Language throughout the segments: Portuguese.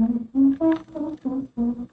Mm-hmm.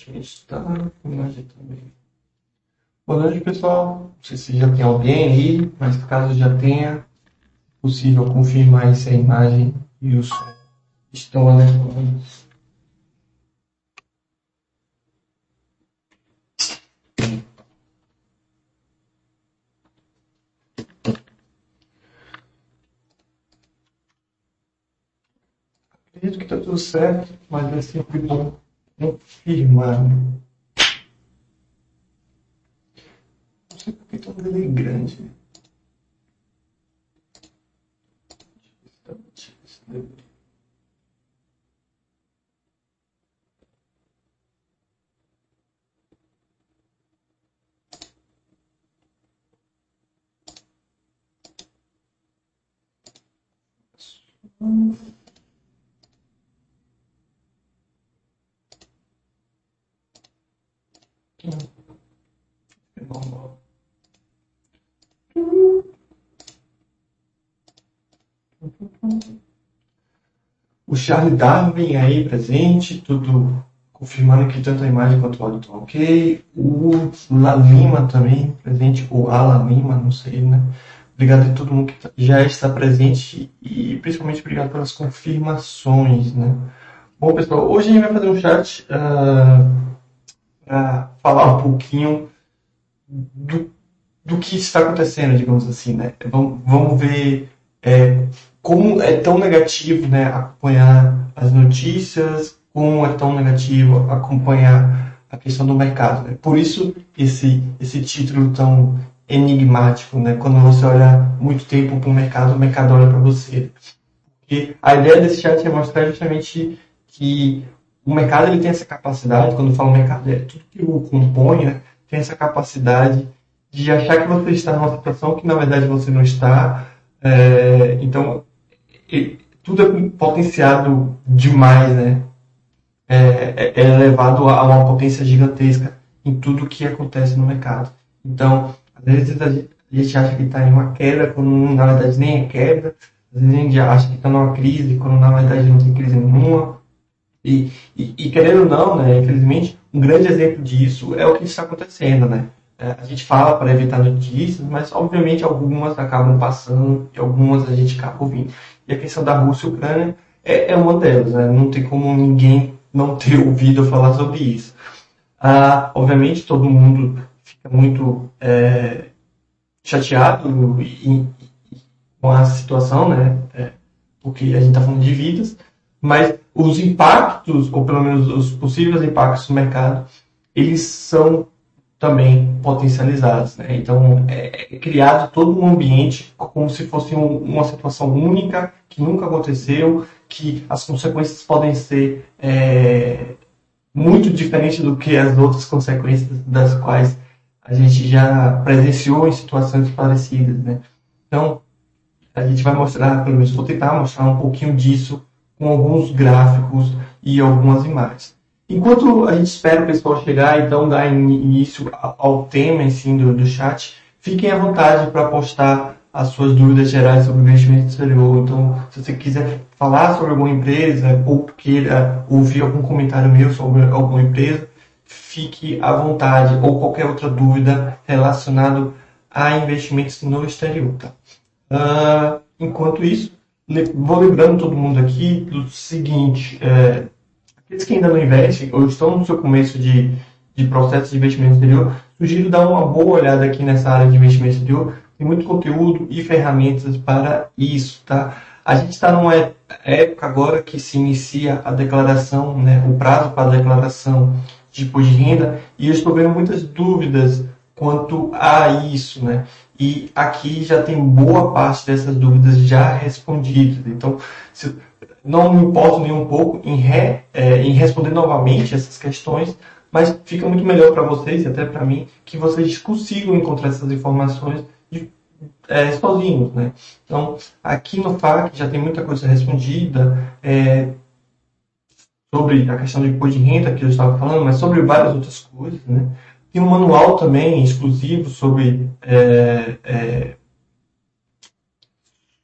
Setinho está. Imagem também. Boa noite, pessoal. Não sei se já tem alguém aí, mas caso já tenha, é possível confirmar se a imagem e o som estão adequados. Acredito que está tudo certo, mas é sempre bom confirmar. Não sei porque está um delay grande. Deixa eu ver se tá- se deveria. É O Charlie Darwin aí presente, tudo confirmando que tanto a imagem quanto o áudio estão ok. O Lalima também presente, ou Alalima, não sei, né? Obrigado a todo mundo que tá- já está presente e principalmente obrigado pelas confirmações, né? Bom, pessoal, hoje a gente vai fazer um chat para falar um pouquinho do, do que está acontecendo, digamos assim, né? Vamos, vamos ver é, como é tão negativo, né, acompanhar as notícias, como é tão negativo acompanhar a questão do mercado. Né? Por isso esse esse título tão enigmático, né? Quando você olha muito tempo para o mercado, o mercado olha para você. E a ideia desse chat é mostrar justamente que o mercado ele tem essa capacidade, quando eu falo mercado, é tudo que o compõe, né? Tem essa capacidade de achar que você está numa situação que na verdade você não está. É, então, tudo é potenciado demais, né? É, é- é a uma potência gigantesca em tudo que acontece no mercado. Então, às vezes a gente acha que está em uma queda, quando na verdade nem é queda. Às vezes a gente acha que está numa crise, quando na verdade não tem crise nenhuma. E, e, e querendo ou não, né, infelizmente, um grande exemplo disso é o que está acontecendo, né? É, a gente fala para evitar notícias, mas obviamente algumas acabam passando e algumas a gente acaba ouvindo. E a questão da Rússia e Ucrânia é, é uma delas, né? Não tem como ninguém não ter ouvido falar sobre isso. Ah, obviamente todo mundo fica muito é, chateado com a situação, né? É, porque a gente está falando de vidas, mas os impactos, ou pelo menos os possíveis impactos no mercado, eles são também potencializados. Né? Então, é, é criado todo um ambiente como se fosse um- uma situação única, que nunca aconteceu, que as consequências podem ser é, muito diferentes do que as outras consequências das quais a gente já presenciou em situações parecidas. Né? Então, a gente vai mostrar, pelo menos vou tentar mostrar um pouquinho disso com alguns gráficos e algumas imagens. Enquanto a gente espera o pessoal chegar, então dar in- início ao tema assim, do, do chat, fiquem à vontade para postar as suas dúvidas gerais sobre o investimento exterior. Então, se você quiser falar sobre alguma empresa ou queira ouvir algum comentário meu sobre alguma empresa, fique à vontade ou qualquer outra dúvida relacionada a investimentos no exterior. Tá? Ah, enquanto isso, vou lembrando todo mundo aqui do seguinte: é, aqueles que ainda não investem ou estão no seu começo de, de processo de investimento exterior, sugiro dar uma boa olhada aqui nessa área de investimento exterior. Tem muito conteúdo e ferramentas para isso, tá? A gente está numa época agora que se inicia a declaração, né, o prazo para a declaração de imposto de renda, e eu estou vendo muitas dúvidas quanto a isso, né? E aqui já tem boa parte dessas dúvidas já respondidas. Então, se, não me importo nem um pouco em, re, é, em responder novamente essas questões, mas fica muito melhor para vocês e até para mim que vocês consigam encontrar essas informações de, é, sozinhos, né? Então, aqui no FAQ já tem muita coisa respondida é, sobre a questão de imposto de renda que eu estava falando, mas sobre várias outras coisas, né? Tem um manual também exclusivo sobre é, é,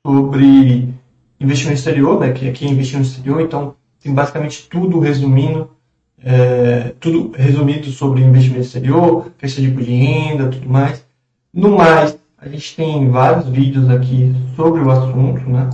sobre investimento exterior, né? Que aqui é investimento exterior, então tem basicamente tudo resumindo é, tudo resumido sobre investimento exterior, de imposto de renda, tudo mais. No mais, a gente tem vários vídeos aqui sobre o assunto, né?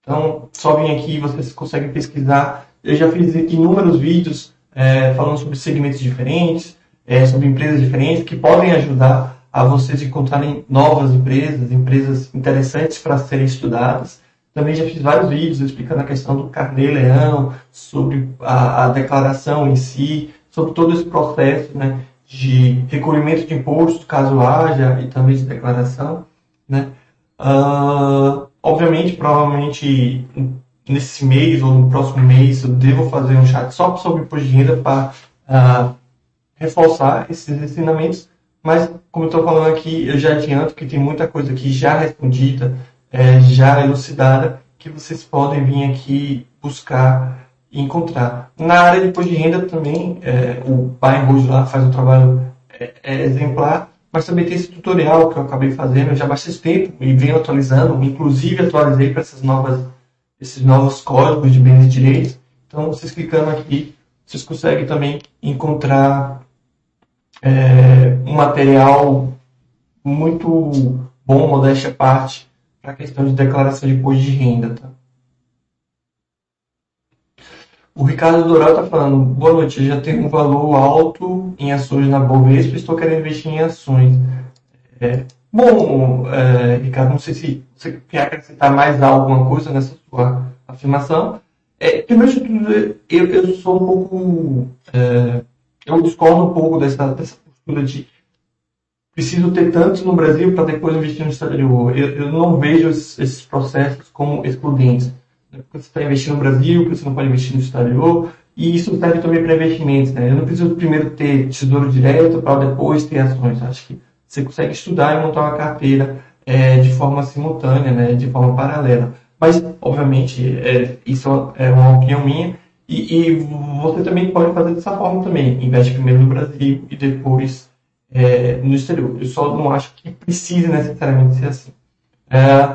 Então, só vem aqui e vocês conseguem pesquisar. Eu já fiz inúmeros vídeos é, falando sobre segmentos diferentes, é, sobre empresas diferentes, que podem ajudar a vocês encontrarem novas empresas, empresas interessantes para serem estudadas. Também já fiz vários vídeos explicando a questão do carnê-leão, sobre a, a, declaração em si, sobre todo esse processo né, de recolhimento de imposto, caso haja, e também de declaração. Né? Uh, obviamente, provavelmente nesse mês ou no próximo mês eu devo fazer um chat só sobre imposto de renda para uh, reforçar esses ensinamentos, mas como eu estou falando aqui, eu já adianto que tem muita coisa aqui já respondida, é, já elucidada que vocês podem vir aqui buscar e encontrar. Na área de de renda também, é, o Buy lá faz um trabalho é, é, exemplar, mas também tem esse tutorial que eu acabei fazendo já há bastante tempo e venho atualizando, inclusive atualizei para essas novas, esses novos códigos de bens e direitos. Então, vocês clicando aqui, vocês conseguem também encontrar é, um material muito bom, modéstia à parte, para a questão de declaração de imposto de renda. Tá? O Ricardo Doral está falando, boa noite, já tenho um valor alto em ações na Bovespa estou querendo investir em ações. É, bom, é, Ricardo, não sei se você quer acrescentar mais alguma coisa nessa sua afirmação. É, primeiro de tudo, eu, eu sou um pouco. É, eu discordo um pouco dessa, dessa postura de preciso ter tantos no Brasil para depois investir no exterior. Eu, eu não vejo esses, processos como excludentes. Né? Você está investindo no Brasil, você não pode investir no exterior, e isso serve também para investimentos. Né? Eu não preciso primeiro ter tesouro direto para depois ter ações. Acho que você consegue estudar e montar uma carteira é, de forma simultânea, né? de forma paralela. Mas, obviamente, é, isso é uma opinião minha. E, e, você também pode fazer dessa forma também. Investe primeiro no Brasil e depois é, no exterior. Eu só não acho que precise necessariamente ser assim. É,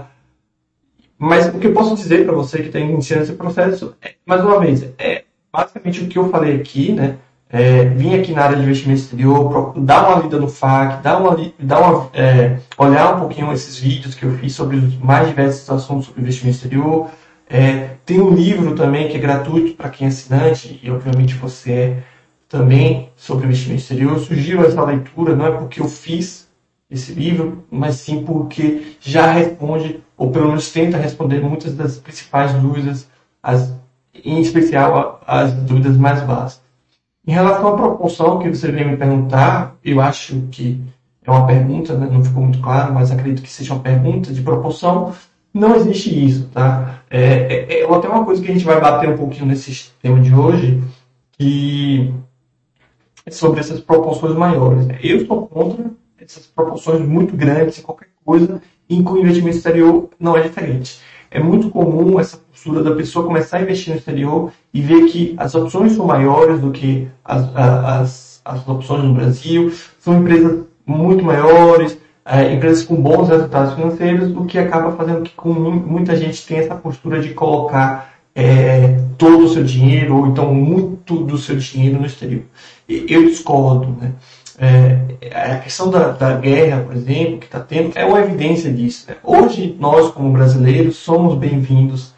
mas o que eu posso dizer para você que está iniciando esse processo, é, mais uma vez, é basicamente o que eu falei aqui, né? É, vim aqui na área de investimento exterior, dar uma lida no FAQ, dar uma, dar uma é, olhar um pouquinho esses vídeos que eu fiz sobre os mais diversos assuntos sobre investimento exterior. É, tem um livro também que é gratuito para quem é assinante, e obviamente você é também sobre investimento exterior. Eu sugiro essa leitura, não é porque eu fiz esse livro, mas sim porque já responde, ou pelo menos tenta responder muitas das principais dúvidas, as, em especial as dúvidas mais vastas. Em relação à proporção que você veio me perguntar, eu acho que é uma pergunta, né? não ficou muito claro, mas acredito que seja uma pergunta de proporção. Não existe isso, tá? É, é, é até uma coisa que a gente vai bater um pouquinho nesse tema de hoje, que sobre essas proporções maiores. Eu sou contra essas proporções muito grandes qualquer coisa, e com investimento exterior não é diferente. É muito comum essa postura da pessoa começar a investir no exterior e ver que as opções são maiores do que as, as, as opções no Brasil, são empresas muito maiores, é, empresas com bons resultados financeiros, o que acaba fazendo que com muita gente tenha essa postura de colocar é, todo o seu dinheiro, ou então muito do seu dinheiro no exterior. Eu discordo. Né? É, a questão da, da, guerra, por exemplo, que está tendo, é uma evidência disso. Né? Hoje, nós, como brasileiros, somos bem-vindos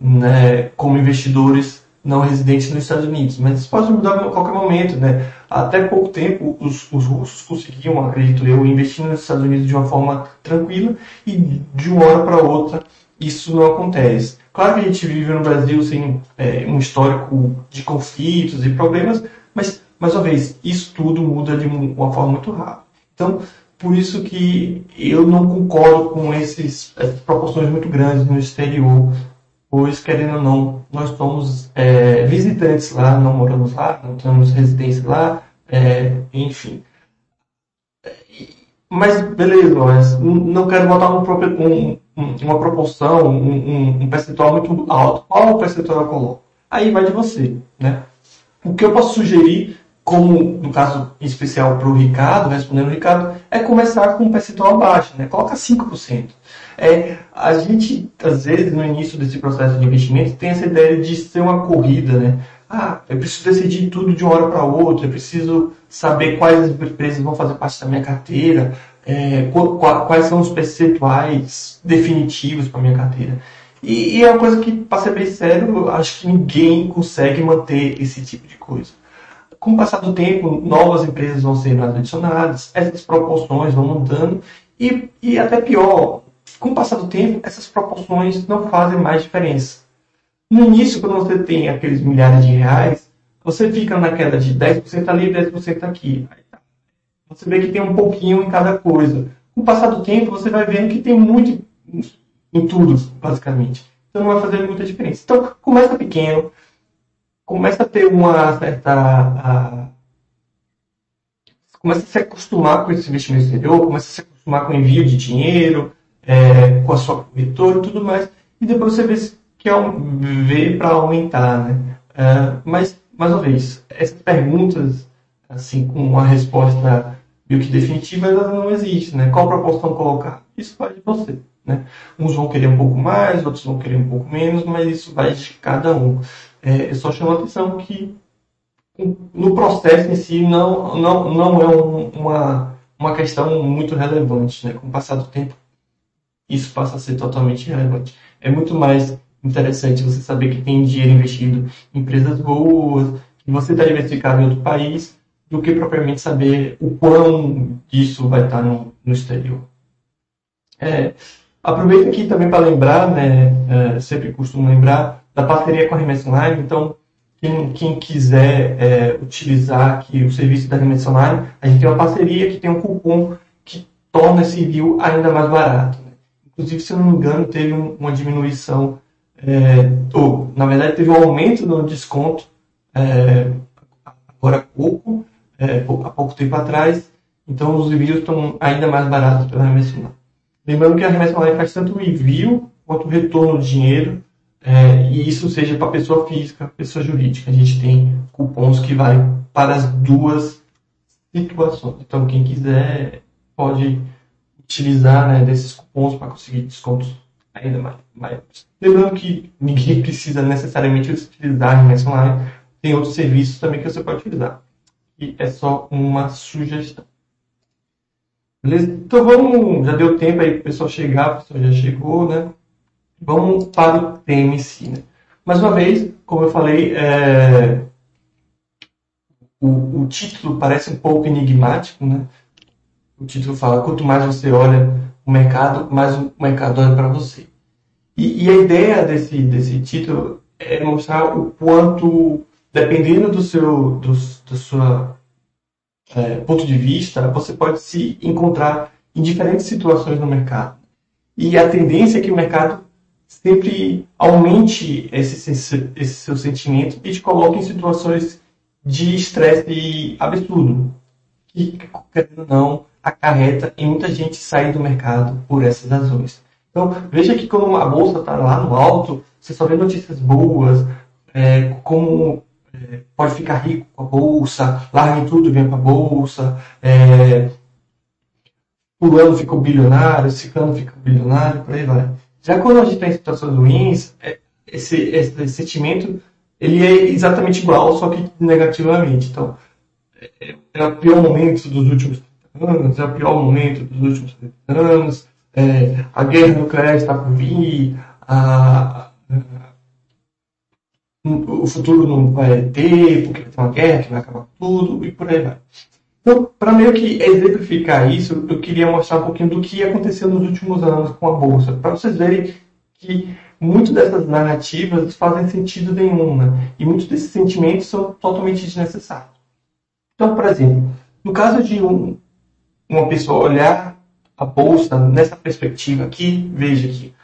né, como investidores não residentes nos Estados Unidos, mas isso pode mudar a qualquer momento. Né? Até pouco tempo, os, os russos conseguiam, acredito eu, investir nos Estados Unidos de uma forma tranquila e de uma hora para outra isso não acontece. Claro que a gente vive no Brasil sem é, um histórico de conflitos e problemas, mas, mais uma vez, isso tudo muda de uma forma muito rápida. Então, por isso que eu não concordo com esses, essas proporções muito grandes no exterior, pois, querendo ou não, nós somos é, visitantes lá, não moramos lá, não temos residência lá, é, enfim. Mas, beleza, mas não quero botar um, um, uma proporção, um, um, percentual muito alto. Qual percentual eu coloco? Aí vai de você, né? O que eu posso sugerir como no caso em especial para o Ricardo, respondendo o Ricardo, é começar com um percentual baixo, né? Coloca 5%. É, a gente, às vezes, no início desse processo de investimento, tem essa ideia de ser uma corrida, né? Ah, eu preciso decidir tudo de uma hora para outra, eu preciso saber quais empresas vão fazer parte da minha carteira, é, quais são os percentuais definitivos para minha carteira. E, e, é uma coisa que, para ser bem sério, acho que ninguém consegue manter esse tipo de coisa com o passar do tempo, novas empresas vão sendo adicionadas, essas proporções vão mudando e, e até pior, com o passar do tempo, essas proporções não fazem mais diferença. No início, quando você tem aqueles milhares de reais, você fica naquela de 10% ali e 10% aqui. Você vê que tem um pouquinho em cada coisa. Com o passar do tempo, você vai vendo que tem muito em tudo, basicamente. Então não vai fazer muita diferença. Então, começa pequeno, começa a ter uma certa. A, começa a se acostumar com esse investimento exterior, começa a se acostumar com o envio de dinheiro, é, com a sua corretora e tudo mais, e depois você vê que é vê para aumentar, né? É, mas, mais uma vez, essas perguntas, assim, com uma resposta meio que definitiva, elas não existem, né? Qual proporção colocar? Isso vai de você, né? Uns vão querer um pouco mais, outros vão querer um pouco menos, mas isso vai de cada um. É, eu só chamo a atenção que no processo em si não, não, não é um, uma, uma questão muito relevante. Né? Com o passar do tempo, isso passa a ser totalmente relevante. É muito mais interessante você saber que tem dinheiro investido em empresas boas, que você está diversificado em outro país, do que propriamente saber o quão disso vai estar no, no exterior. É, aproveito aqui também para lembrar, né, é, sempre costumo lembrar, da parceria com a Remessa Online. Então, quem, quem quiser é, utilizar aqui o serviço da Remessa Online, a gente tem uma parceria que tem um cupom que torna esse envio ainda mais barato. Né? Inclusive, se eu não me engano, teve um, uma diminuição, é, ou na verdade teve um aumento no desconto é, agora há pouco, é, há pouco tempo atrás. Então, os envios estão ainda mais baratos pela Remessa Online. Lembrando que a Remessa Online faz tanto o envio quanto o retorno de dinheiro é, e isso seja para pessoa física, pessoa jurídica. A gente tem cupons que valem para as duas situações. Então, quem quiser pode utilizar né, desses cupons para conseguir descontos ainda maiores. Lembrando que ninguém precisa necessariamente utilizar remessa online, tem outros serviços também que você pode utilizar. E é só uma sugestão. Beleza? Então vamos, já deu tempo aí para o pessoal chegar, o pessoal já chegou, né? Vamos para o tema em si. Né? Mais uma vez, como eu falei, é... o, o, título parece um pouco enigmático. Né? O título fala: quanto mais você olha o mercado, mais o mercado olha para você. E, e, a ideia desse, desse título é mostrar o quanto, dependendo do seu do, do sua, é, ponto de vista, você pode se encontrar em diferentes situações no mercado. E a tendência é que o mercado sempre aumente esse, esse seu sentimento e te coloque em situações de estresse absurdo. Que, querendo ou não, acarreta em muita gente sair do mercado por essas razões. Então, veja que quando a bolsa está lá no alto, você só vê notícias boas, é, como é, pode ficar rico com a bolsa, larguem tudo e vem para a bolsa, é, fulano ficou bilionário, ciclano ficou bilionário, por aí vai. Já quando a gente está em situações ruins, é, esse, esse sentimento ele é exatamente igual, só que negativamente. Então, é, é o pior momento dos últimos anos, é o pior momento dos últimos anos, é, a guerra nuclear está por vir, a, a, o futuro não vai ter, porque vai ter uma guerra que vai acabar tudo, e por aí vai. Então, para meio que exemplificar isso, eu queria mostrar um pouquinho do que aconteceu nos últimos anos com a Bolsa, para vocês verem que muitas dessas narrativas fazem sentido nenhum, né? e muitos desses sentimentos são totalmente desnecessários. Então, por exemplo, no caso de um, uma pessoa olhar a bolsa nessa perspectiva aqui, veja aqui,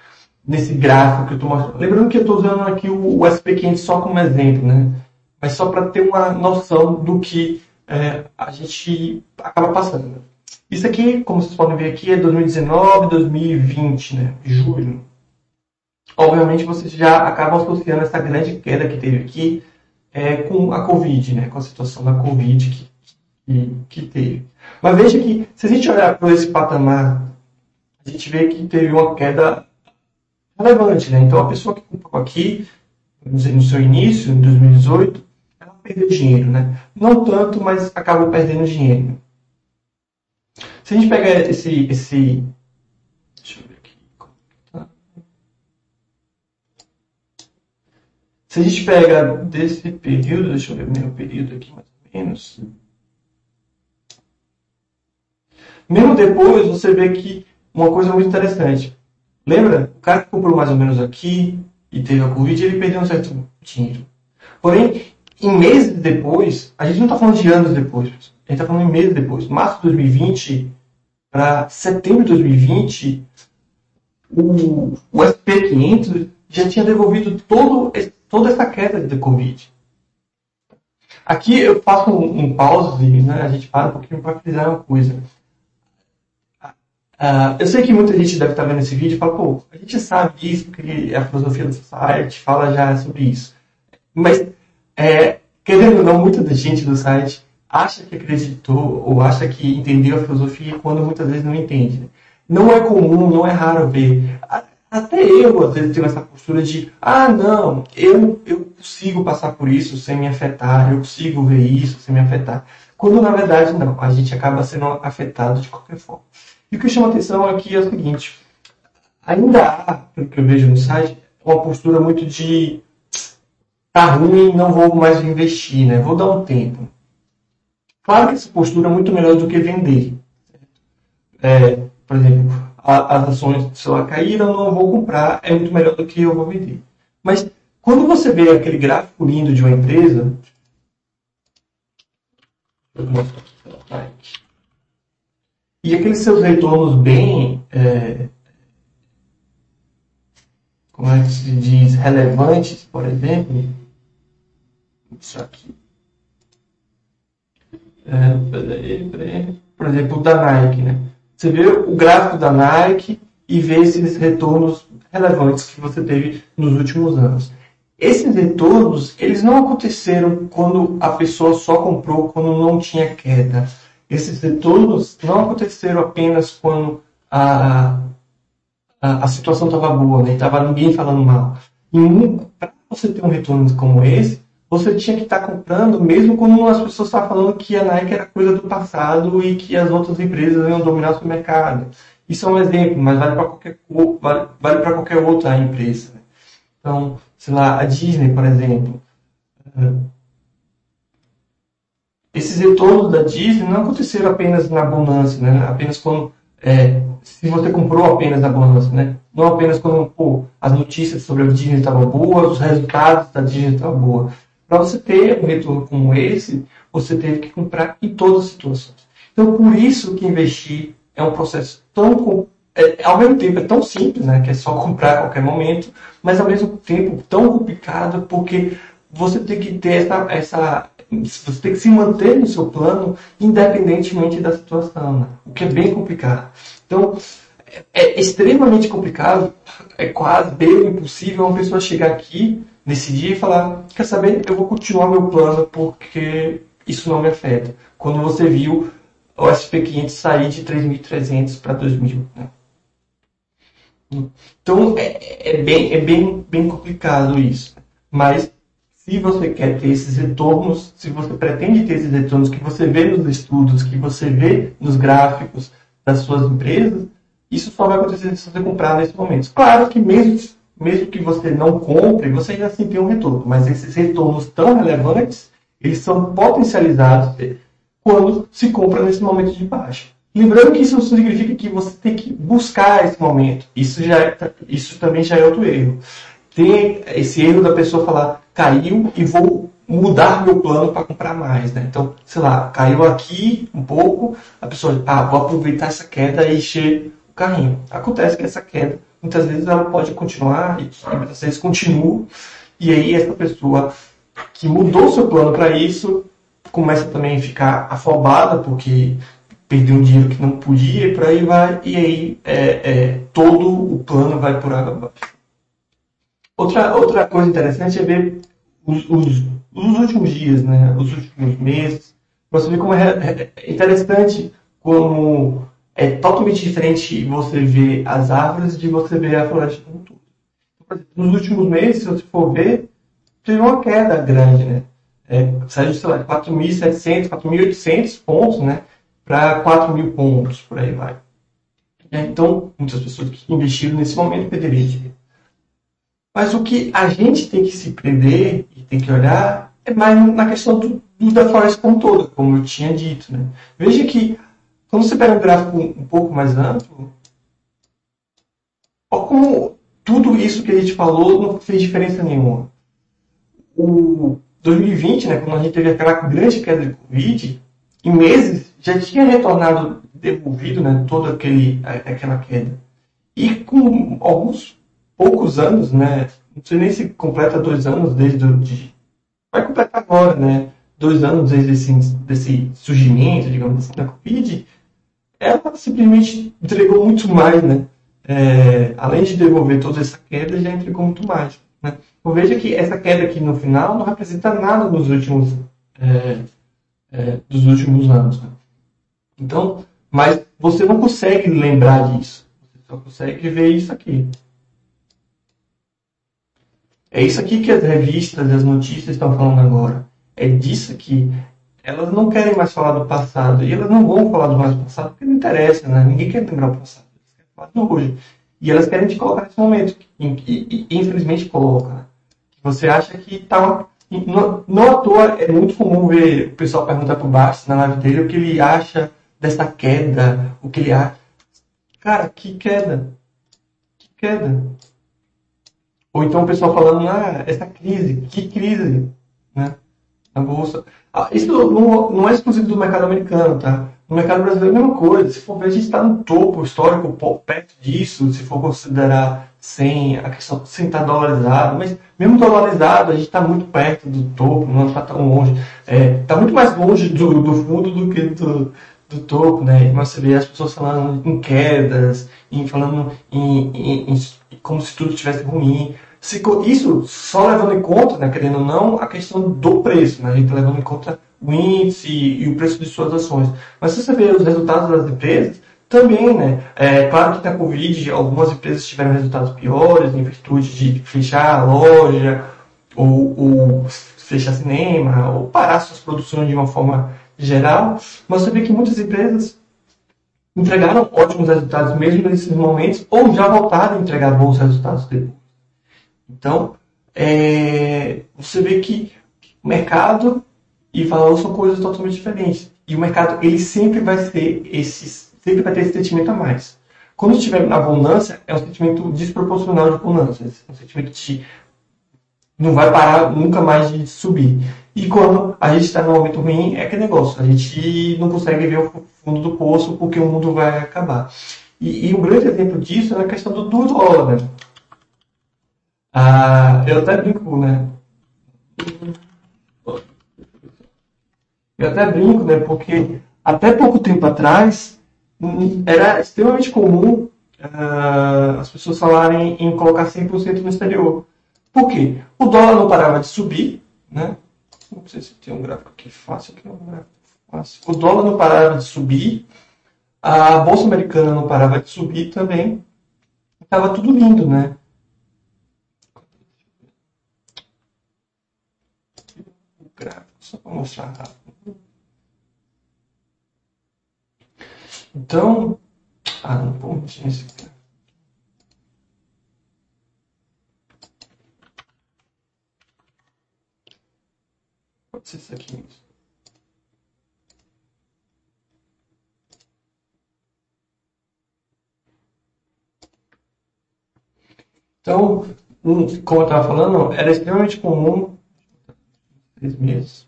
nesse gráfico que eu estou mostrando. Lembrando que eu estou usando aqui o, o SP500 só como exemplo, né? Mas só para ter uma noção do que é, a gente acaba passando. Isso aqui, como vocês podem ver aqui, é 2019, 2020, né? Julho. Obviamente vocês já acabam associando essa grande queda que teve aqui é, com a Covid, né? Com a situação da Covid que, que, que teve. Mas veja que, se a gente olhar para esse patamar, a gente vê que teve uma queda relevante, né? Então a pessoa que comprou aqui, no seu início, em 2018, ela perdeu dinheiro, né? Não tanto, mas acabou perdendo dinheiro. Se a gente pegar esse, esse deixa eu ver aqui, tá? Se a gente pega desse período, deixa eu ver o meu período aqui mais ou menos. Mesmo depois, você vê que uma coisa muito interessante. Lembra? O cara que comprou mais ou menos aqui e teve a Covid, ele perdeu um certo dinheiro. Porém, em meses depois, a gente não está falando de anos depois, a gente está falando em meses depois. Março de 2020 para setembro de 2020, o, o SP500 já tinha devolvido todo, toda essa queda de Covid. Aqui eu faço um, um pause, né? a gente para um pouquinho para frisar uma coisa. Uh, eu sei que muita gente deve estar vendo esse vídeo e fala, pô, a gente sabe disso, porque a filosofia do site fala já sobre isso. Mas, é, querendo ou não, muita gente do site acha que acreditou ou acha que entendeu a filosofia quando muitas vezes não entende. Né? Não é comum, não é raro ver. Até eu, às vezes, tenho essa postura de, ah, não, eu, eu consigo passar por isso sem me afetar, eu consigo ver isso sem me afetar. Quando, na verdade, não, a gente acaba sendo afetado de qualquer forma. E o que chama atenção aqui é o seguinte: ainda há, pelo que eu vejo no site, uma postura muito de tá ruim, não vou mais investir, né? Vou dar um tempo. Claro que essa postura é muito melhor do que vender. É, por exemplo, a, as ações se ela caíram, não vou comprar, é muito melhor do que eu vou vender. Mas quando você vê aquele gráfico lindo de uma empresa. E aqueles seus retornos bem, é, como é que se diz, relevantes, por exemplo, isso aqui. É, peraí, peraí. Por exemplo, da Nike, né? Você vê o gráfico da Nike e vê esses retornos relevantes que você teve nos últimos anos. Esses retornos, eles não aconteceram quando a pessoa só comprou quando não tinha queda esses retornos não aconteceram apenas quando a, a, a situação estava boa, né? Estava ninguém falando mal. Para você ter um retorno como esse, você tinha que estar tá comprando mesmo quando as pessoas estavam falando que a Nike era coisa do passado e que as outras empresas iam dominar o seu mercado. Isso é um exemplo, mas vale para qualquer, vale, vale qualquer outra empresa. Então, sei lá, a Disney, por exemplo. esses retornos da Disney não aconteceram apenas na bonança, né? apenas quando é, se você comprou apenas na bonança, né? não apenas quando pô, as notícias sobre a Disney estavam boas, os resultados da Disney estavam boas. Para você ter um retorno como esse, você teve que comprar em todas as situações. Então, por isso que investir é um processo tão é, ao mesmo tempo é tão simples, né, que é só comprar a qualquer momento, mas ao mesmo tempo tão complicado porque você tem que ter essa, essa você tem que se manter no seu plano independentemente da situação, né? o que é bem complicado. Então, é, é extremamente complicado, é quase bem impossível uma pessoa chegar aqui nesse dia e falar: quer saber, eu vou continuar meu plano porque isso não me afeta. Quando você viu o SP500 sair de 3.300 para 2.000. Né? Então é, é, bem, é bem, bem complicado isso. Mas se você quer ter esses retornos, se você pretende ter esses retornos que você vê nos estudos, que você vê nos gráficos das suas empresas, isso só vai acontecer se você comprar nesse momento. Claro que mesmo, mesmo que você não compre, você ainda assim tem um retorno, mas esses retornos tão relevantes, eles são potencializados quando se compra nesse momento de baixa. Lembrando que isso não significa que você tem que buscar esse momento. Isso, já é, isso também já é outro erro tem esse erro da pessoa falar, caiu e vou mudar meu plano para comprar mais, né? Então, sei lá, caiu aqui um pouco, a pessoa, ah, vou aproveitar essa queda e encher carrinho. Acontece que essa queda, muitas vezes ela pode continuar e muitas vezes continua, e aí essa pessoa que mudou seu plano para isso começa também a ficar afobada porque perdeu um dinheiro que não podia e por aí vai, e aí é, é, todo o plano vai por água abaixo. Outra, outra coisa interessante é ver os, os, os últimos dias, né, os últimos meses, você vê como é, é interessante como é totalmente diferente você ver as árvores de você ver a floresta como todo. Nos últimos meses, se você for ver, teve uma queda grande, né? É, saiu, de 4.700, 4.800 pontos, né? Para 4.000 pontos, por aí vai. É, então, muitas pessoas que investiram nesse momento perderiam dinheiro. Mas o que a gente tem que se prever e tem que olhar é mais na questão do, do da floresta como toda, como eu tinha dito. Né? Veja que quando você pega um gráfico um pouco mais amplo, olha como tudo isso que a gente falou não fez diferença nenhuma. O 2020, né, quando a gente teve aquela grande queda de Covid, em meses já tinha retornado, devolvido né, toda aquele, aquela queda. E com alguns poucos anos, né? Não sei nem se completa dois anos desde o. De, vai completar agora, né? Dois anos desde esse, desse surgimento, digamos assim, da Covid. Ela simplesmente entregou muito mais, né? É, além de devolver toda essa queda, já entregou muito mais. Né? Então veja que essa queda aqui no final não representa nada dos últimos, é, é, dos últimos anos. Né? Então, mas você não consegue lembrar disso. Você só consegue ver isso aqui. É isso aqui que as revistas e as notícias estão falando agora. É disso que elas não querem mais falar do passado. E elas não vão falar do mais passado porque não interessa, né? Ninguém quer lembrar o passado. Elas querem falar do hoje. E elas querem te colocar nesse momento. E, e infelizmente coloca. Né? Você acha que tá. Não, não à toa é muito comum ver o pessoal perguntar pro Bastos na live dele o que ele acha dessa queda, o que ele acha. Cara, que queda? Que queda? Ou então o pessoal falando, ah, essa crise, que crise? Na bolsa. Ah, isso não, não, é exclusivo do mercado americano, tá? No mercado brasileiro é a mesma coisa. Se for ver, a gente está no topo histórico, perto disso, se for considerar sem a questão sem estar dolarizado, mas mesmo dolarizado, a gente está muito perto do topo, não está tão longe. Está é, tá muito mais longe do, do fundo do que do, do topo, né? Mas você vê as pessoas falando em quedas, em, falando em, em, em como se tudo estivesse ruim. Se, isso só levando em conta, né, querendo ou não, a questão do preço. Né? A gente está levando em conta o índice e, e, o preço de suas ações. Mas se você vê os resultados das empresas, também, né? É claro que na Covid algumas empresas tiveram resultados piores em virtude de fechar a loja, ou, ou fechar cinema, ou parar suas produções de uma forma geral. Mas você vê que muitas empresas entregaram ótimos resultados mesmo nesses momentos, ou já voltaram a entregar bons resultados depois. Então, é, você vê que o mercado e valor são coisas totalmente diferentes. E o mercado, ele sempre vai ser esses, sempre vai ter esse sentimento a mais. Quando estiver na abundância, é um sentimento desproporcional de abundância. É um sentimento que não vai parar nunca mais de subir. E quando a gente está no momento ruim, é aquele negócio. A gente não consegue ver o fundo do poço porque o mundo vai acabar. E, e um grande exemplo disso é a questão do, do dólar. Ah, eu até brinco, né? Eu até brinco, né? Porque até pouco tempo atrás era extremamente comum uh, as pessoas falarem em colocar 100% no exterior. Por quê? O dólar não parava de subir, né? Não sei se tem um gráfico aqui fácil, aqui é um gráfico fácil. O dólar não parava de subir, a bolsa americana não parava de subir também. Estava tudo lindo, né? gráfico, só para mostrar rápido. Então, ah, não vou mexer nesse aqui. Pode ser isso aqui mesmo. Então, como eu estava falando, era extremamente comum seis meses,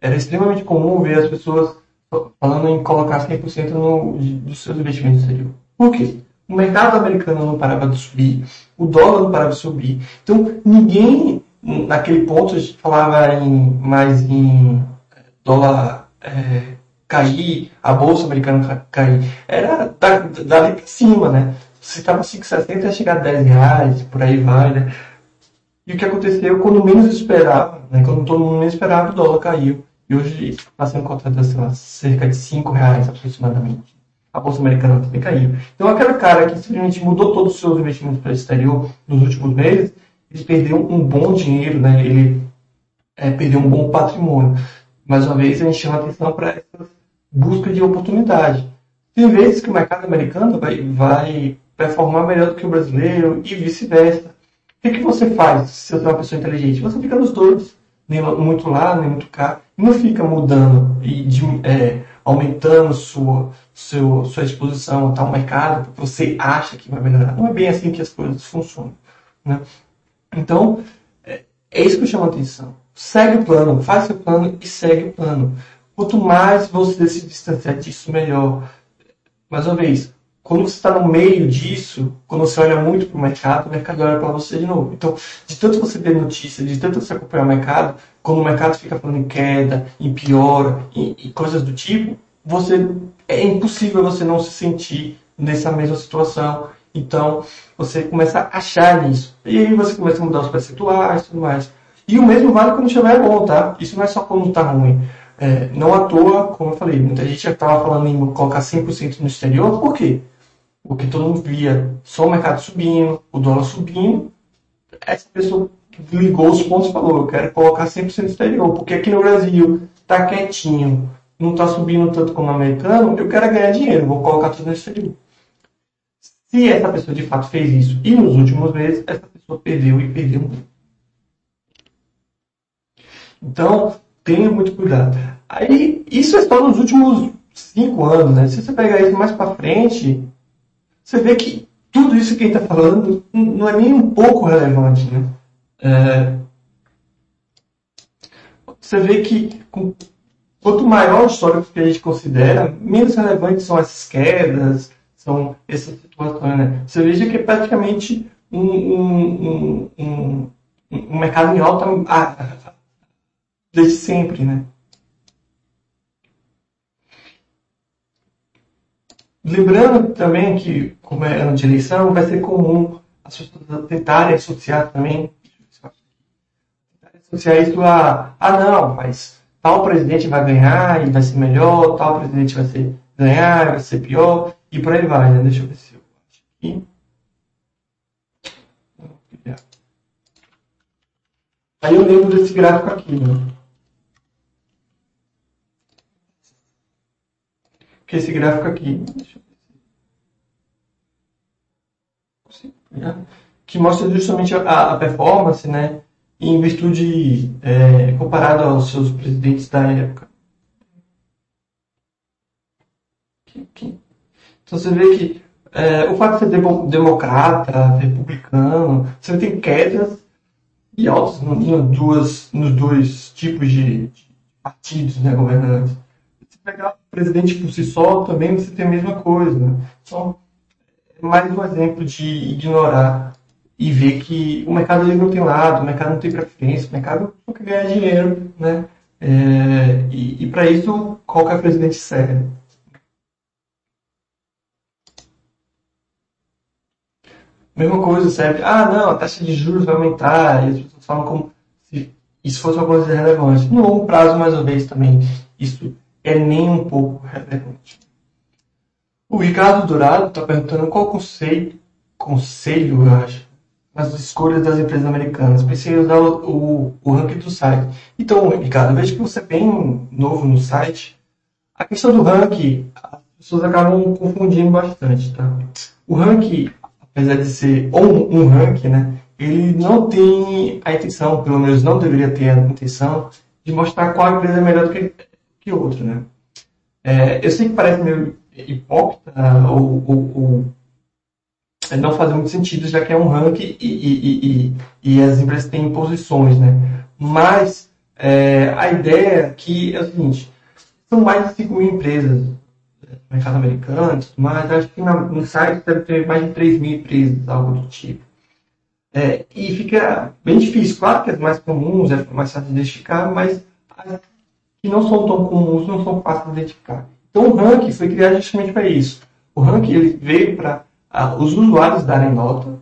era extremamente comum ver as pessoas falando em colocar 100% no, dos seus investimentos exterior. Por quê? O mercado americano não parava de subir, o dólar não parava de subir. Então, ninguém naquele ponto falava em, mais em dólar é, cair, a bolsa americana cair. Era dali para cima, né? Se estava 5,60 ia chegar a 10 reais, por aí vai, né? E o que aconteceu, quando menos esperava, né? quando todo mundo menos esperava, o dólar caiu. E hoje está sendo cotado assim, cerca de 5 reais aproximadamente a Bolsa Americana também caiu. Então, aquele cara que simplesmente mudou todos os seus investimentos para o exterior nos últimos meses, ele perdeu um bom dinheiro, né? ele é, perdeu um bom patrimônio. Mais uma vez, a gente chama atenção para essa busca de oportunidade. Tem vezes que o mercado americano vai, vai performar melhor do que o brasileiro e vice-versa. O que, você faz se você é uma pessoa inteligente? Você fica nos dois, nem muito lá, nem muito cá, e não fica mudando e de, é, aumentando sua, seu, sua exposição a tal mercado, porque você acha que vai melhorar. Não é bem assim que as coisas funcionam. Né? Então, é, é isso que eu chamo a atenção. Segue o plano, faz seu plano e segue o plano. Quanto mais você se distanciar disso, melhor. Mais uma vez, quando você está no meio disso, quando você olha muito para o mercado, o mercado olha para você de novo. Então, de tanto você ver notícias, de tanto você acompanhar o mercado, quando o mercado fica falando em queda, em piora, em, em coisas do tipo, você é impossível você não se sentir nessa mesma situação. Então, você começa a achar nisso. E aí você começa a mudar os percentuais e tudo mais. E o mesmo vale quando estiver bom, tá? Isso não é só quando está ruim. É, não à toa, como eu falei, muita gente já estava falando em colocar 100% no exterior. Por quê? Porque todo mundo via só o mercado subindo, o dólar subindo. Essa pessoa ligou os pontos e falou, eu quero colocar 100% no exterior, porque aqui no Brasil está quietinho, não está subindo tanto como o americano, eu quero ganhar dinheiro, vou colocar tudo no exterior. Se essa pessoa de fato fez isso e nos últimos meses, essa pessoa perdeu e perdeu muito. Então, tenha muito cuidado. Aí, isso é só nos últimos cinco anos, né? Se você pegar isso mais para frente, você vê que tudo isso que ele está falando não é nem um pouco relevante, né? É, você vê que quanto maior o histórico que a gente considera, menos relevantes são essas quedas, são essas situações. Né? Você veja que é praticamente um, um, um, um mercado em alta desde sempre. Né? Lembrando também que, como é ano de eleição, vai ser comum as pessoas tentarem associar também associar isso a, ah não, mas tal presidente vai ganhar e vai ser melhor, tal presidente vai ser ganhar, vai ser pior, e por aí vai, né? Deixa eu ver se eu acho aqui. Aí eu lembro desse gráfico aqui, né? Que esse gráfico aqui, que mostra justamente a, a performance, né? em virtude, é, comparado aos seus presidentes da época. Então você vê que é, o fato de ser democrata, republicano, você tem quedas e altas nos, duas, nos dois tipos de, de partidos né, governantes. Pegar o presidente por si só, também você tem a mesma coisa. Né? Então, é mais um exemplo de ignorar e ver que o mercado livre não tem lado, o mercado não tem preferência, o mercado só quer ganhar dinheiro, né? É, e, e para isso, qualquer presidente serve. Mesma coisa serve. Ah, não, a taxa de juros vai aumentar. E as pessoas falam como se isso fosse uma coisa relevante. No longo prazo, mais uma vez, também, isso é nem um pouco relevante. O Ricardo Dourado está perguntando qual conceito, conselho, eu acho, nas escolhas das empresas americanas. Pensei usar o, o, ranking do site. Então, Ricardo, vejo que você é bem novo no site. A questão do ranking, as pessoas acabam confundindo bastante, tá? O ranking, apesar de ser um, um ranking, né? Ele não tem a intenção, pelo menos não deveria ter a intenção, de mostrar qual empresa é melhor do que, que outra, né? É, eu sei que parece meio hipócrita ou, ou, ou é, não faz muito sentido, já que é um ranking e, e, e, e as empresas têm posições, né? Mas é, a ideia aqui é o seguinte, são mais de 5 mil empresas no mercado americano, mas acho que no site deve ter mais de 3 mil empresas, algo do tipo. É, e fica bem difícil, claro que as mais comuns é mais fácil de identificar, mas as que não são tão comuns não são fáceis de identificar. Então o ranking foi criado justamente para isso. O ranking ele veio para ah, os usuários darem nota,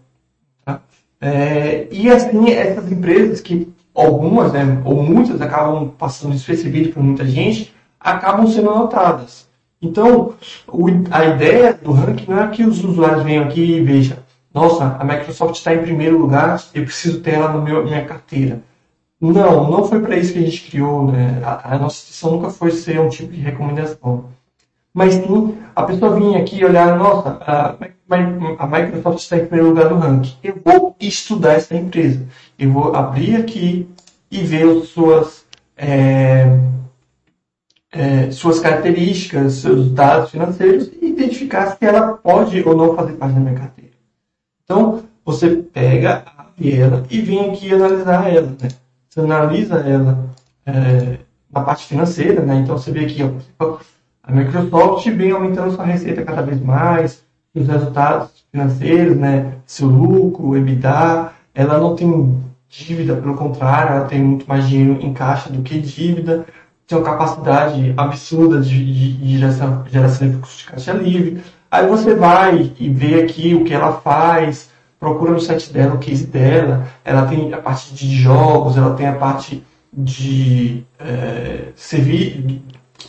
tá? é, e assim essas empresas que algumas, né, ou muitas acabam passando despercebidas por muita gente, acabam sendo anotadas. Então, o, a ideia do ranking não é que os usuários venham aqui e vejam, nossa, a Microsoft está em primeiro lugar, eu preciso ter ela na minha carteira. Não, não foi para isso que a gente criou. Né? A, a, nossa instituição nunca foi ser um tipo de recomendação. Mas sim, a pessoa vinha aqui e olhar, nossa, a, a Microsoft está em primeiro lugar no ranking. Eu vou estudar essa empresa. Eu vou abrir aqui e ver as suas é, é, suas características, seus dados financeiros e identificar se ela pode ou não fazer parte da minha carteira. Então, você pega ela e vem aqui analisar ela. Né? Você analisa ela é, na parte financeira, né? então você vê aqui, ó, a Microsoft vem aumentando sua receita cada vez mais, os resultados financeiros, né? seu lucro, EBITDA, ela não tem dívida, pelo contrário, ela tem muito mais dinheiro em caixa do que dívida tem uma capacidade absurda de, de, de geração, geração de fluxo de caixa livre. Aí você vai e vê aqui o que ela faz, procura no site dela o case dela. Ela tem a parte de jogos, ela tem a parte de é, servir,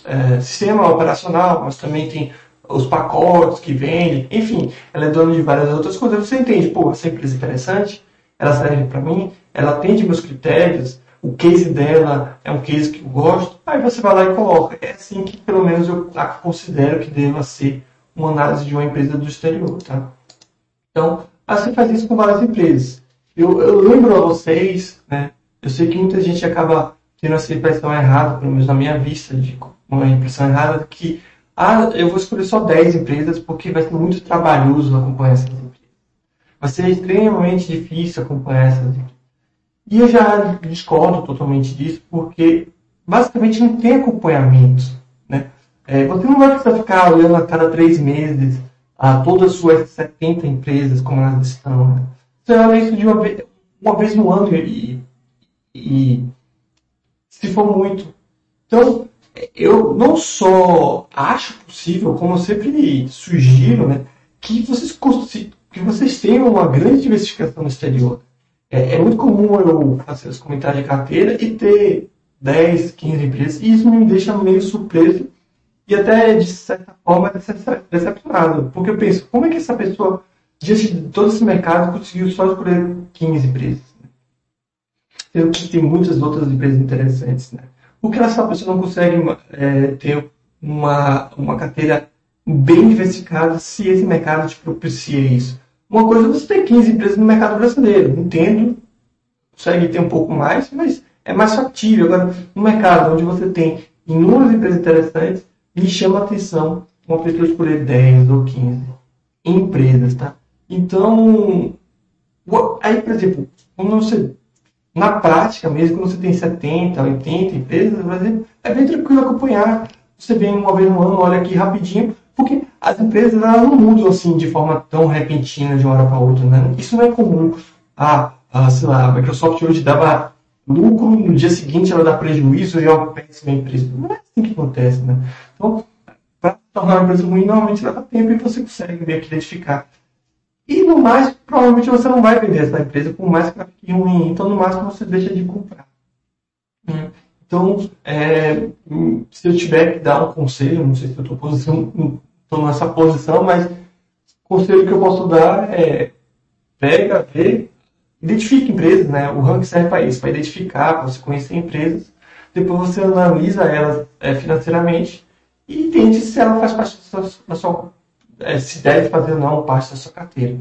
é, sistema operacional, mas também tem os pacotes que vende, enfim, ela é dona de várias outras coisas. Você entende, pô, essa empresa é interessante, ela serve para mim, ela atende meus critérios, o case dela é um case que eu gosto, aí você vai lá e coloca. É assim que pelo menos eu considero que deva ser uma análise de uma empresa do exterior, tá? Então, assim faz isso com várias empresas. Eu, eu lembro a vocês, né? Eu sei que muita gente acaba tendo essa impressão errada, pelo menos na minha vista, de uma impressão errada, que ah, eu vou escolher só 10 empresas porque vai ser muito trabalhoso acompanhar essas empresas. Vai ser extremamente difícil acompanhar essas empresas. E eu já discordo totalmente disso, porque basicamente não tem acompanhamento. Né? É, você não vai precisar ficar olhando a cada três meses a todas as suas 70 empresas, como elas estão. Né? Você olha isso de uma vez, uma vez no ano e, e se for muito. Então, eu não só acho possível, como eu sempre sugiro, né, que vocês, que vocês tenham uma grande diversificação no exterior. É, é, muito comum eu fazer os comentários de carteira e ter 10, 15 empresas, e isso me deixa meio surpreso e até, de certa forma, decepcionado. Porque eu penso, como é que essa pessoa, diante de todo esse mercado, conseguiu só escolher 15 empresas? Né? Sendo que tem muitas outras empresas interessantes. Né? Por que essa pessoa não consegue é, ter uma, uma carteira bem diversificada se esse mercado te propicia isso? Uma coisa é você ter 15 empresas no mercado brasileiro. Entendo, consegue ter um pouco mais, mas é mais factível. Agora, no mercado onde você tem inúmeras empresas interessantes, me chama a atenção uma pessoa escolher 10 ou 15 empresas, tá? Então, aí, por exemplo, quando você, na prática mesmo, quando você tem 70, 80 empresas, é bem tranquilo acompanhar. Você vem uma vez no ano, olha aqui rapidinho, porque as empresas elas não mudam assim de forma tão repentina de uma hora para outra. Né? Isso não é comum. Ah, ah, sei lá, a Microsoft hoje dava lucro, no dia seguinte ela dá prejuízo e é uma péssima empresa. Não é assim que acontece. Né? Então, para tornar uma empresa ruim, normalmente leva tempo e você consegue meio que identificar. E no mais, provavelmente você não vai vender essa empresa, por mais que ela fique ruim. Então, no máximo, você deixa de comprar. Hum. Então, é, se eu tiver que dar um conselho, não sei se eu estou estou nessa posição, mas o conselho que eu posso dar é pega, vê, identifique empresas, né? O ranking serve para isso, para identificar, para você conhecer empresas. Depois você analisa elas é, financeiramente e entende se ela faz parte da sua, da sua é, se deve fazer ou não parte da sua carteira.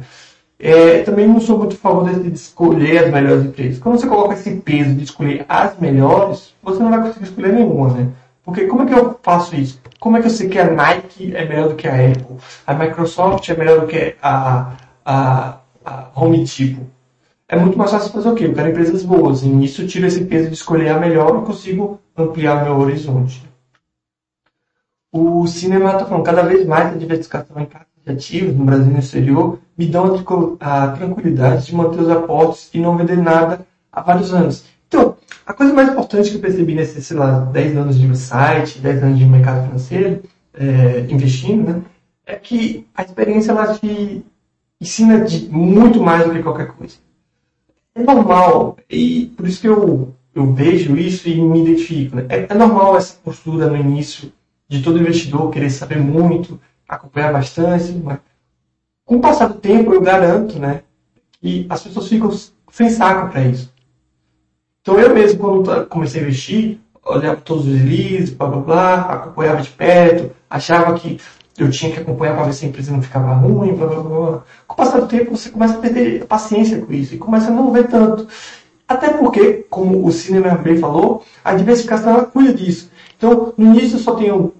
É, também não sou muito a favor de escolher as melhores empresas. Quando você coloca esse peso de escolher as melhores, você não vai conseguir escolher nenhuma, né? Porque como é que eu faço isso? Como é que eu sei que a Nike é melhor do que a Apple? A Microsoft é melhor do que a, a, a Home? É é muito mais fácil fazer o quê? Eu quero empresas boas. E nisso eu tiro esse peso de escolher a melhor e consigo ampliar meu horizonte. O cinema está falando, cada vez mais a diversificação em casas de ativos no Brasil e no exterior me dão a tranquilidade de manter os aportes e não vender nada há vários anos. Então, a coisa mais importante que eu percebi nesses, sei lá, 10 anos de site, 10 anos de mercado financeiro, é, investindo, né, é que a experiência ela te ensina de muito mais do que qualquer coisa. É normal, e por isso que eu, eu vejo isso e me identifico. Né? É, é normal essa postura no início de todo investidor querer saber muito, acompanhar bastante, mas com o passar do tempo eu garanto né, que as pessoas ficam sem saco para isso. Então eu mesmo, quando comecei a investir, olhava todos os releases, blá blá blá, acompanhava de perto, achava que eu tinha que acompanhar para ver se a empresa não ficava ruim, blá blá blá. Com o passar do tempo você começa a perder paciência com isso e começa a não ver tanto. Até porque, como o Cinema bem falou, a diversificação ela cuida disso. Então, no início só tenho,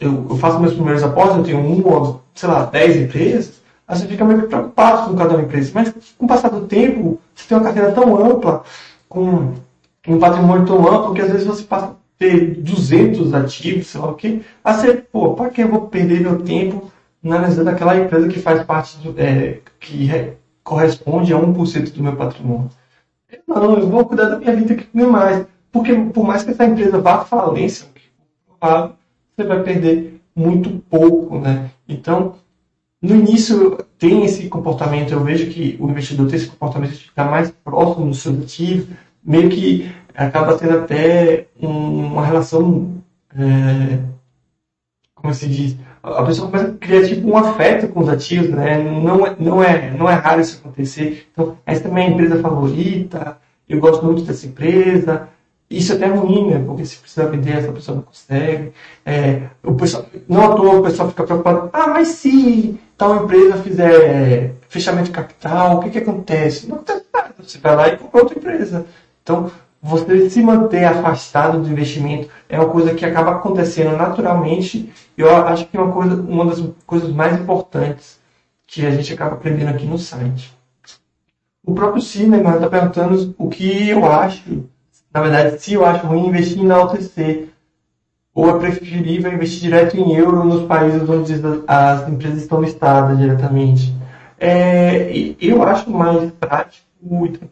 eu, eu faço meus primeiros apostas, eu tenho um ou, sei lá, dez empresas, aí você fica meio preocupado com cada empresa. Mas com o passar do tempo, você tem uma carteira tão ampla, com um patrimônio tão amplo, que às vezes você passa a ter 200 ativos, sei lá o quê, aí você, pô, para que eu vou perder meu tempo na análise daquela empresa que faz parte, do, é, que re, corresponde a 1% do meu patrimônio? Não, eu vou cuidar da minha vida que nem mais. Porque por mais que essa empresa vá à falência, você vai perder muito pouco, né? Então, no início tem esse comportamento, eu vejo que o investidor tem esse comportamento de ficar mais próximo do seu ativo, meio que acaba tendo até uma relação, é, como se diz, a pessoa começa a criar tipo um afeto com os ativos, né? Não, é, não, é, não é raro isso acontecer. Então, essa também é a empresa favorita, eu gosto muito dessa empresa, isso é até ruim, né? Porque se precisa vender, essa pessoa não consegue. É, o pessoal, não à toa o pessoal fica preocupado. Ah, mas se tal empresa fizer fechamento de capital, o que, que acontece? Não acontece nada. Você vai lá e compra outra empresa. Então, você se manter afastado do investimento é uma coisa que acaba acontecendo naturalmente. Eu acho que é uma, coisa, uma das coisas mais importantes que a gente acaba aprendendo aqui no site. O próprio Cinema está perguntando o que eu acho na verdade, se eu acho ruim investir na OTC, ou é preferível investir direto em euro nos países onde as empresas estão listadas diretamente. É, eu acho mais prático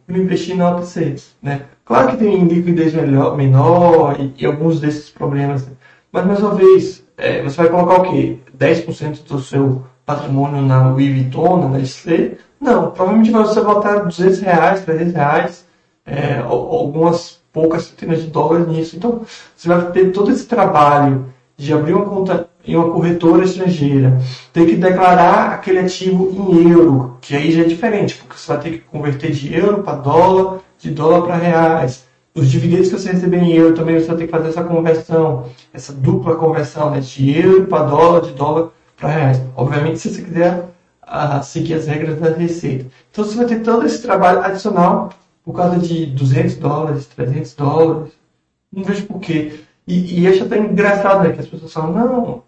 investir na OTC. Né? Claro que tem liquidez melhor, menor e, e alguns desses problemas, né? mas mais uma vez, é, você vai colocar o quê? 10% do seu patrimônio na Louis Vuitton, na Nestlé? Não, provavelmente você vai botar 200 reais, 300 reais, é, algumas poucas centenas de dólares nisso. Então, você vai ter todo esse trabalho de abrir uma conta em uma corretora estrangeira, ter que declarar aquele ativo em euro, que aí já é diferente, porque você vai ter que converter de euro para dólar, de dólar para reais. Os dividendos que você receber em euro também você vai ter que fazer essa conversão, essa dupla conversão, né, de euro para dólar, de dólar para reais. Obviamente, se você quiser uh, seguir as regras da receita. Então, você vai ter todo esse trabalho adicional por causa de 200 dólares, 300 dólares. Não vejo porquê. E, e acho até engraçado né, que as pessoas falam, não,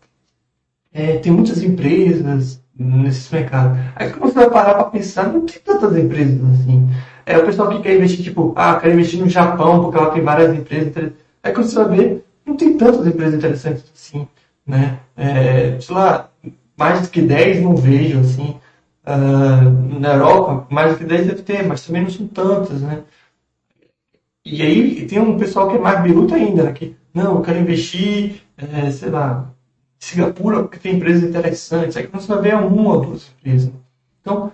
é, tem muitas empresas nesses mercados. Aí quando você vai parar para pensar, não tem tantas empresas assim. É o pessoal que quer investir, tipo, ah, quer investir no Japão porque ela tem várias empresas. Aí quando você vai ver, não tem tantas empresas interessantes assim, né? É, sei lá, mais do que 10 não vejo, assim. Uh, na Europa, mais do que 10 deve ter, mas também não são tantas, né? E aí tem um pessoal que é mais biluta ainda, né? Que, não, eu quero investir, é, sei lá, Singapura porque tem empresas interessantes. Aí você vai ver uma ou duas empresas. Então,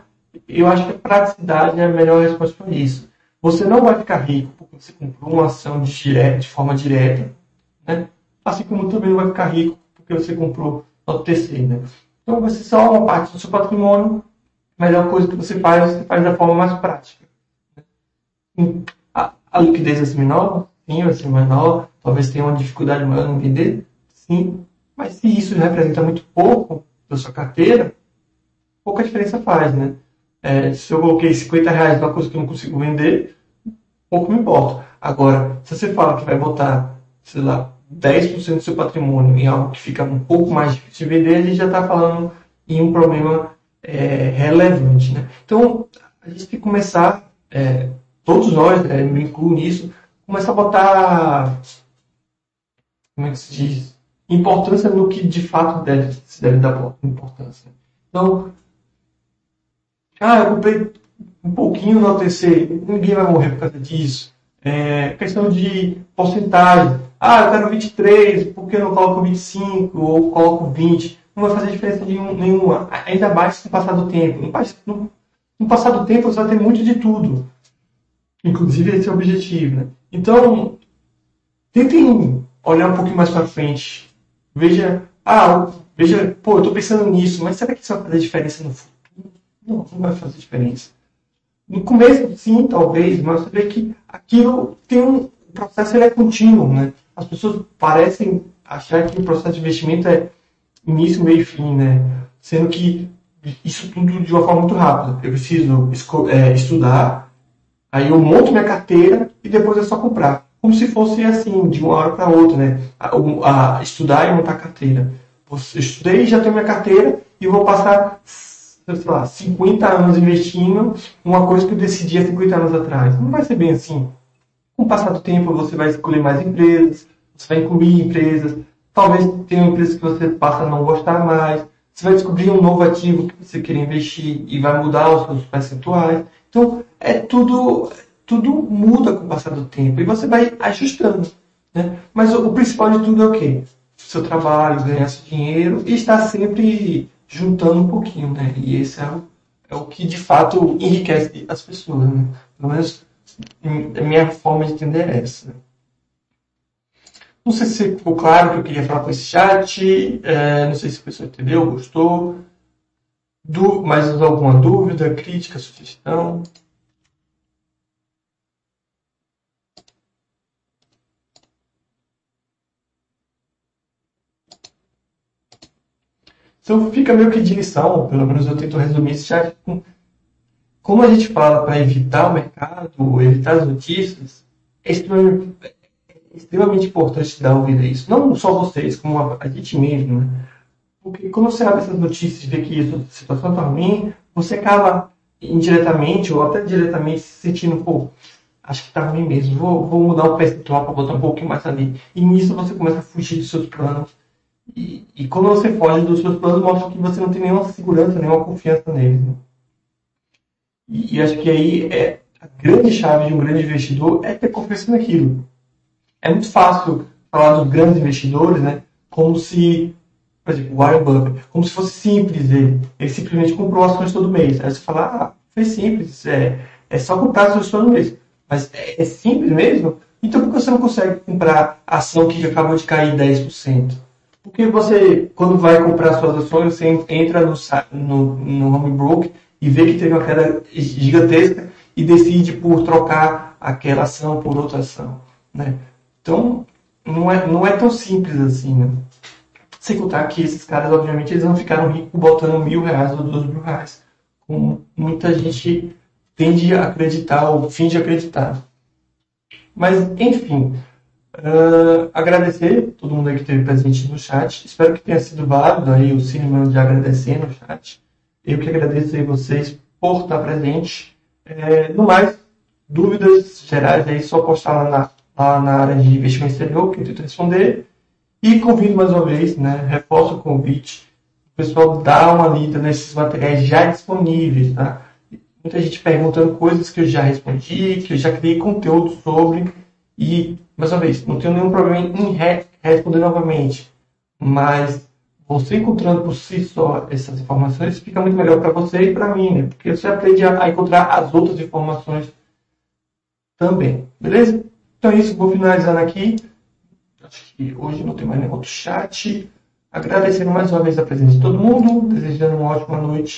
eu acho que a praticidade é a melhor resposta para isso. Você não vai ficar rico porque você comprou uma ação de, direta, de forma direta, né? Assim como também não vai ficar rico porque você comprou no TC, né? Então ser só uma parte do seu patrimônio melhor coisa que você faz, você faz da forma mais prática. A, a liquidez vai ser menor? Sim, vai ser menor. Talvez tenha uma dificuldade maior em vender? Sim. Mas se isso representa muito pouco da sua carteira, pouca diferença faz, né? É, se eu coloquei 50 reais numa coisa que eu não consigo vender, pouco me importa. Agora, se você fala que vai botar, sei lá, 10% do seu patrimônio em algo que fica um pouco mais difícil de vender, a gente já está falando em um problema é, relevante. Né? Então, a gente tem que começar é, todos nós, é, me incluo nisso, começa a botar, como é que se diz, importância no que de fato deve, se deve dar importância. Então, ah, eu comprei um pouquinho no OTC, ninguém vai morrer por causa disso. É, questão de porcentagem. Ah, eu quero 23, por que eu não coloco 25 ou coloco 20? Não vai fazer diferença nenhuma. Ainda mais no passar do tempo. No, no passar do tempo você vai ter muito de tudo. Inclusive esse é o objetivo. Né? Então, tentem olhar um pouquinho mais para frente. Veja, ah, veja, pô, eu estou pensando nisso, mas será que isso vai fazer diferença no futuro? Não, não vai fazer diferença. No começo, sim, talvez, mas você vê que aquilo tem um o processo ele é contínuo, né? As pessoas parecem achar que o processo de investimento é início, meio e fim, né? Sendo que isso tudo de uma forma muito rápida. Eu preciso é, estudar, aí eu monto minha carteira e depois é só comprar. Como se fosse assim, de uma hora para outra, né? A, a, estudar e montar carteira. Eu estudei, já tenho minha carteira e vou passar sei lá, 50 anos investindo uma coisa que eu decidi há 50 anos atrás. Não vai ser bem assim. Com o passar do tempo, você vai escolher mais empresas, você vai incluir empresas, talvez tenha empresas que você passa a não gostar mais, você vai descobrir um novo ativo que você quer investir e vai mudar os seus percentuais. Então, é tudo, tudo muda com o passar do tempo e você vai ajustando. Né? Mas o, o principal de tudo é o quê? Seu trabalho, ganhar seu dinheiro e estar sempre juntando um pouquinho, né? E esse é o, é o que de fato enriquece as pessoas, né? Pelo menos a minha forma de entender é essa. Não sei se ficou claro o que eu queria falar com esse chat, é, não sei se a pessoa entendeu, gostou. Du mais alguma dúvida, crítica, sugestão? Então fica meio que de lição, pelo menos eu tento resumir esse chat com como a gente fala para evitar o mercado, evitar as notícias, é extremamente, extremamente importante dar ouvido a isso. Não só vocês, como a, a gente mesmo, né? Porque quando você abre essas notícias e vê que a situação está ruim, você acaba indiretamente ou até diretamente se sentindo, pô, acho que está ruim mesmo, vou, vou mudar o percentual para botar um pouquinho mais ali. E nisso você começa a fugir dos seus planos e, e quando você foge dos seus planos, mostra que você não tem nenhuma segurança, nenhuma confiança neles. Né? E, e, acho que aí é a grande chave de um grande investidor é ter confiança naquilo. É muito fácil falar dos grandes investidores, né? Como se, por exemplo, Warren Buffett, como se fosse simples ele. Ele simplesmente comprou ações todo mês. Aí você fala, ah, foi simples, é, é só comprar ações todo mês. Mas é, é simples mesmo? Então por que você não consegue comprar ação que acabou de cair 10%? Porque você, quando vai comprar suas ações, você entra no, no, no home broker e vê que teve uma queda gigantesca e decide por trocar aquela ação por outra ação. Né? Então, não é, não é tão simples assim. Né? Sem contar que esses caras, obviamente, eles não ficaram ricos botando mil reais ou dois mil reais. Como muita gente tende a acreditar ou finge acreditar. Mas, enfim, Uh, agradecer todo mundo aí que esteve presente no chat. Espero que tenha sido válido aí o cinema de agradecer no chat. Eu que agradeço aí vocês por estar presente. É, no mais, dúvidas gerais aí, só postar lá na, lá na área de investimento exterior que eu tento responder. E convido mais uma vez, né, reforço o convite, o pessoal dá uma lida nesses materiais já disponíveis, tá? Muita gente perguntando coisas que eu já respondi, que eu já criei conteúdo sobre e, mais uma vez, não tenho nenhum problema em re responder novamente, mas você encontrando por si só essas informações fica muito melhor para você e para mim, né? Porque você aprende a, encontrar as outras informações também, beleza? Então é isso, vou finalizando aqui. Acho que hoje não tem mais nenhum outro chat. Agradecendo mais uma vez a presença de todo mundo, desejando uma ótima noite